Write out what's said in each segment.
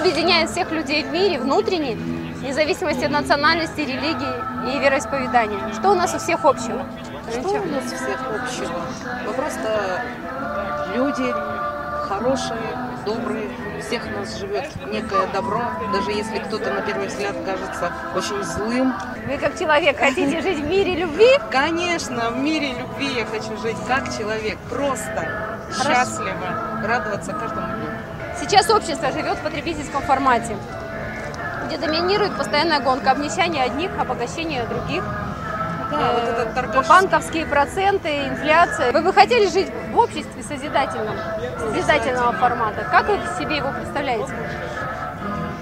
объединяет всех людей в мире внутренне, вне зависимости от национальности, религии и вероисповедания? Что у нас у всех общего? Что у нас у всех общего? Мы просто люди хорошие, добрые, у всех у нас живет некое добро, даже если кто-то на первый взгляд кажется очень злым. Вы как человек хотите жить в мире любви? Конечно, в мире любви я хочу жить как человек, просто, счастливо, радоваться каждому дню. Сейчас общество живет в потребительском формате, где доминирует постоянная гонка, обнищание одних, обогащение других. Да, вот этот Э, торгаш... банковские проценты, инфляция. Вы бы хотели жить в обществе созидательном, созидательного формата? Как вы себе его представляете?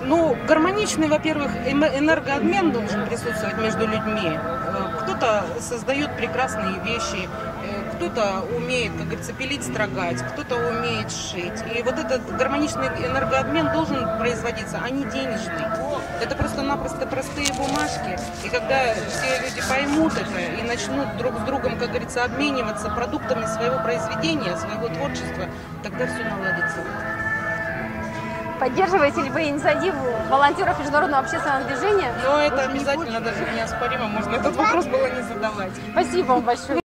Ну, гармоничный, во-первых, эм- энергообмен должен присутствовать между людьми. Э, Кто-то создает прекрасные вещи, э, кто-то умеет, как говорится, пилить, строгать, кто-то умеет шить. И вот этот гармоничный энергообмен должен производиться, а не денежный. Это просто-напросто простые бумажки. И когда все люди поймут это и начнут друг с другом, как говорится, обмениваться продуктами своего произведения, своего творчества, тогда все наладится. Поддерживаете ли вы инициативу волонтеров международного общественного движения? Но это обязательно, даже неоспоримо, можно этот вопрос было не задавать. Спасибо вам большое.